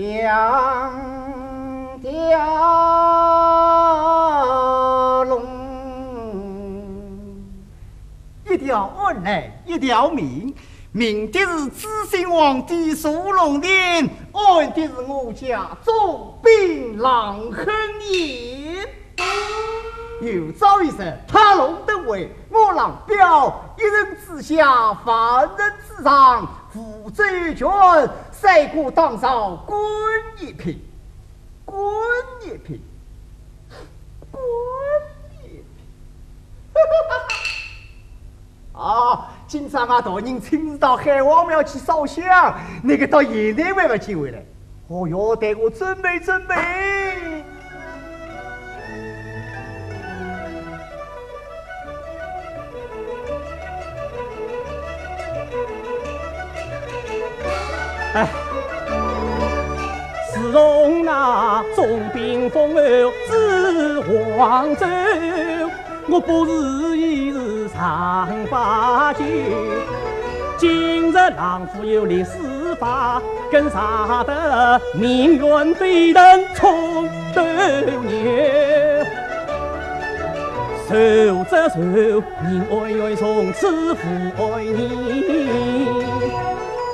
两条龙，一条恩爱，一条命。明的是知信皇帝苏龙殿，爱的是我家总兵郎亨爷。有朝一日，他龙登位，我郎彪一人之下，万人之上，负责一军，赛过当朝，官一品，官一品，官一品，啊！今朝俺大人亲自到海王庙去烧香，那个到现在还没见回来。哦哟，待我准备准备。哎，自从那重兵封侯至黄州。我不是已是长把酒，今日郎夫有力施法，更杀得命运飞腾冲斗牛。受则受，人爱爱从此父爱你；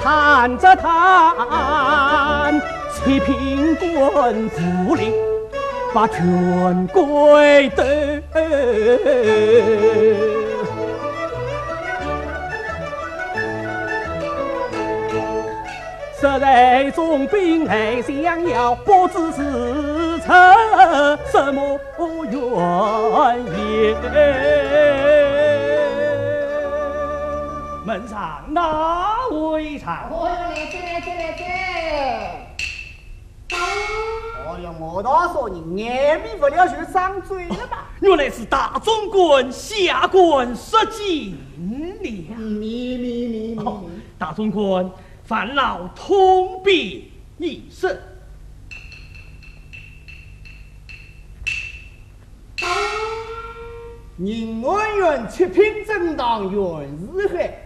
叹则叹，七品官府里。把权归斗，十来重兵来相邀，不知是出什么原因。门上哪位唱？我来来来来来。哎呀，我倒说你眼皮不了就张嘴了吧？原来是大总管下官失敬了。你你你你，大总管烦恼通禀一声。宁安院七品正当袁世海。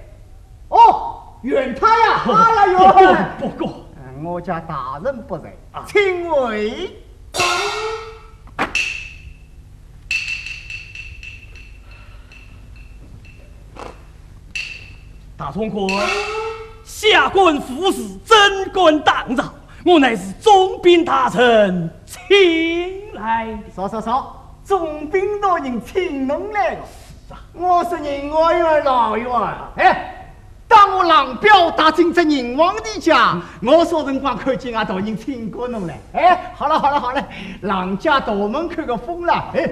哦，袁他呀，好了袁。不过。我家大人不在，请回。大总管，下官服侍贞观当朝，我乃是总兵大臣，请来。少少少，总兵大人请侬来了。我是宁外院老院，哎。当我狼彪打进这宁王的家，我说辰光看见俺大人请过侬了。哎，好了好了好了，狼家大门口个封了，哎，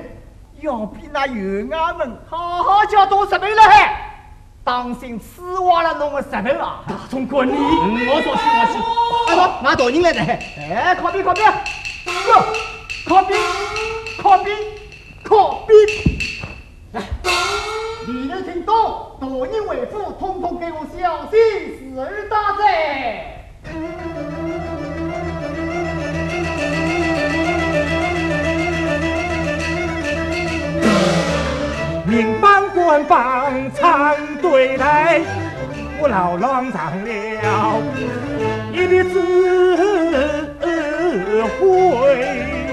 要比那员衙门好好叫多十倍了嘿，当心吃坏了侬个石头啊！大总管你，我说去我去。哎好，俺大人来了嘿，哎，靠边靠边，哟，靠边靠边靠边。你能听懂？大人为父，统统给我小心，死而大哉！明帮官帮常对待，我老狼长了一笔智慧。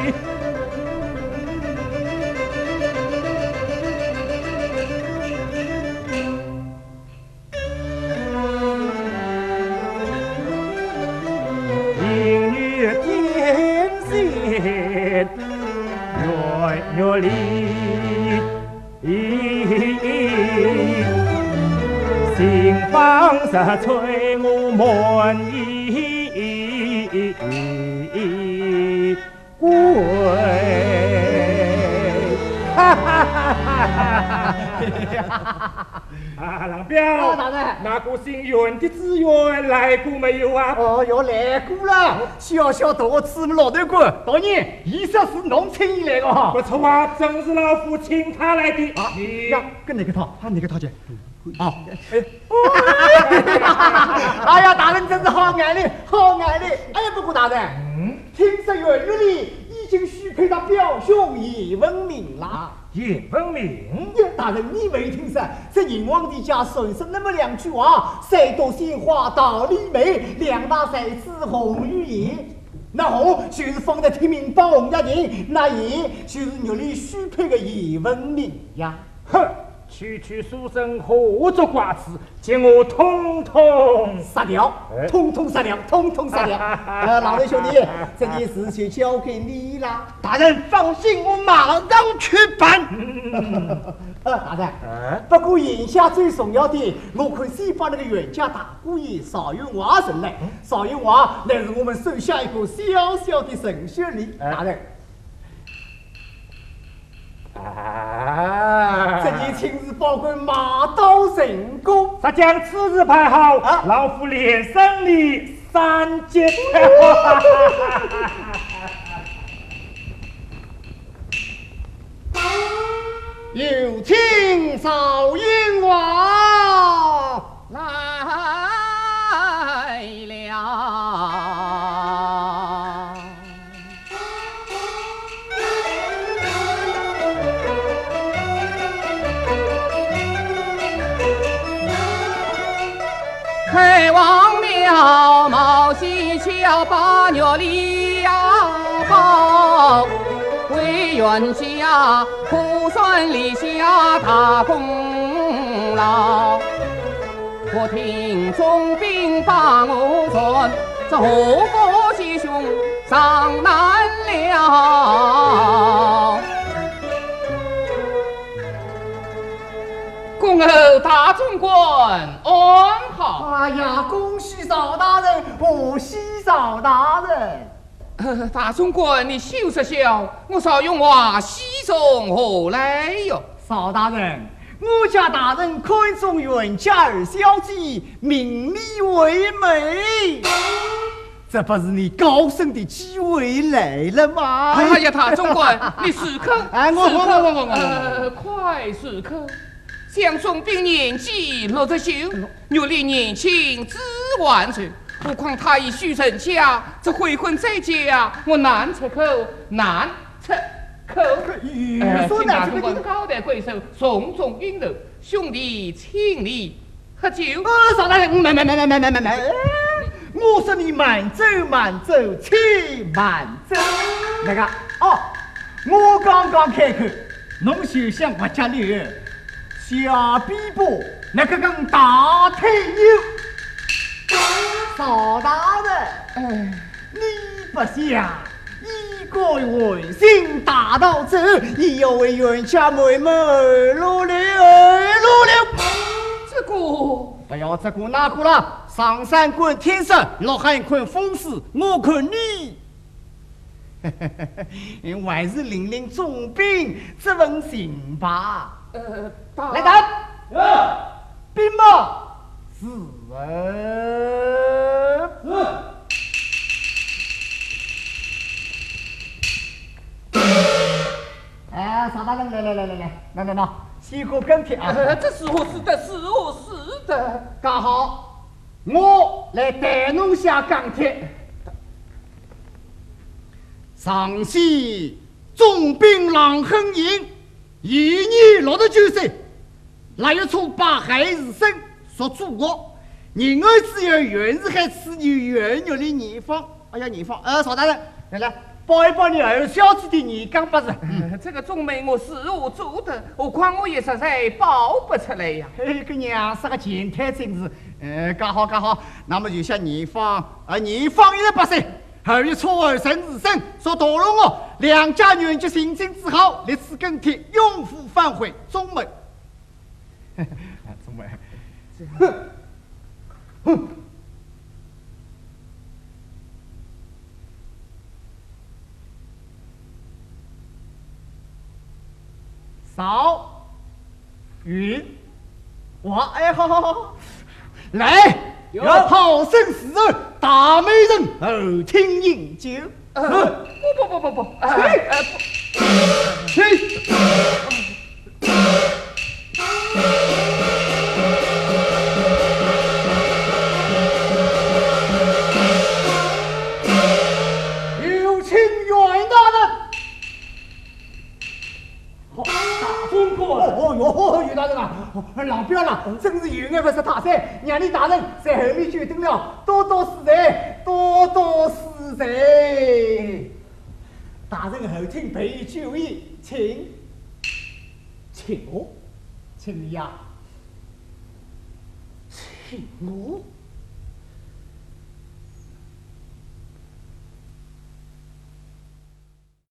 房子催我满意归。哈哈哈哈哈哈！啊，郎彪，大人，那个姓袁的职员来过没有啊？哦哟，来过了。小小大子老头官，大人，意思是侬请伊来的哈？不错啊，正是老夫请他来的。啊，呀，跟哪个套？他哪个套去？啊，哎呀，大人真是好眼力，好眼力。哎呀，不过大人，嗯，听说袁玉里。已经许配他表兄叶文明了。叶文明，大人你没听说？这宁王的家顺是那么两句话：三朵鲜花，道理美，两大才子红与叶。那红就是放在天明帮红家人，那叶就是玉里许配的叶文明呀。哼！区区书生何足挂齿，将我统统杀掉，统统杀掉，统统杀掉。呃，老雷兄弟，这件事就交给你了。大人放心，我马上去办。呃，大人，不过眼下最重要的，我看先把那个袁家大姑爷邵云华请来。邵云华乃是我们手下一个小小的陈学礼。大人。啊！这件亲自保管马到成功，他将此事排好，老夫连胜利三节。有请少英王要把月历呀报为元甲，苦算立下大功劳。我听总兵把我传，这何国吉兄上难料。恭候大总管安好。哎呀，恭喜邵大人，贺喜邵大人。大总管，你休息笑，我邵永华喜从何来哟？邵大人，我家大人看中袁家二小姐，名利为美，这不是你高升的机会来了吗？哎呀，大总管，你时刻，哎，我我我我我，快时刻。江总兵年纪落得秀，玉立年轻知万岁。何况他已许成家，这悔婚在家，我难出口，难出口。请大总管高抬贵手，重重允诺，兄弟请你喝酒。邵大人，慢慢慢慢慢慢慢慢。我说你慢走慢走，且慢走。那个哦，我刚刚开口，侬休想我家里。下边坡那个跟大太牛，邵大人，你不想一个文姓大盗走，也要为袁家妹妹而努力而努力。这个不要这个那个了，上山观天色，落海看风势，我看你，还是领领重兵这份情吧。呃。来人，兵马四人。哎，邵大人，来来来来来，来来来，先喝跟帖啊！这是我是的，是我是的。刚好，我来带侬下钢铁。上西重兵狼横营，一年六十九岁。腊月初八，孩子生，属猪哦。人儿只有云字海次女，云玉的年方，哎呀年方。呃，曹大人，来来，抱一抱你二小子的年刚八十。嗯，这个宗门我是我做的，何况我也实在抱不出来呀。哎，这个娘是个前台真是。呃，刚好刚好，那么就向年方，呃，年方一十八岁。二月初二，生子生，属大龙哦。两家远近情亲之好，立此更替，永付返回宗门。哎，哼，哼。云，我哎，好好好。来，有好生侍候大美人，后厅饮酒。不不不不不，起，起。真是有眼不识泰山，让你大人在后面久等了，多多施财，多多施财。大人后厅备酒宴，请，请我，请呀。请我。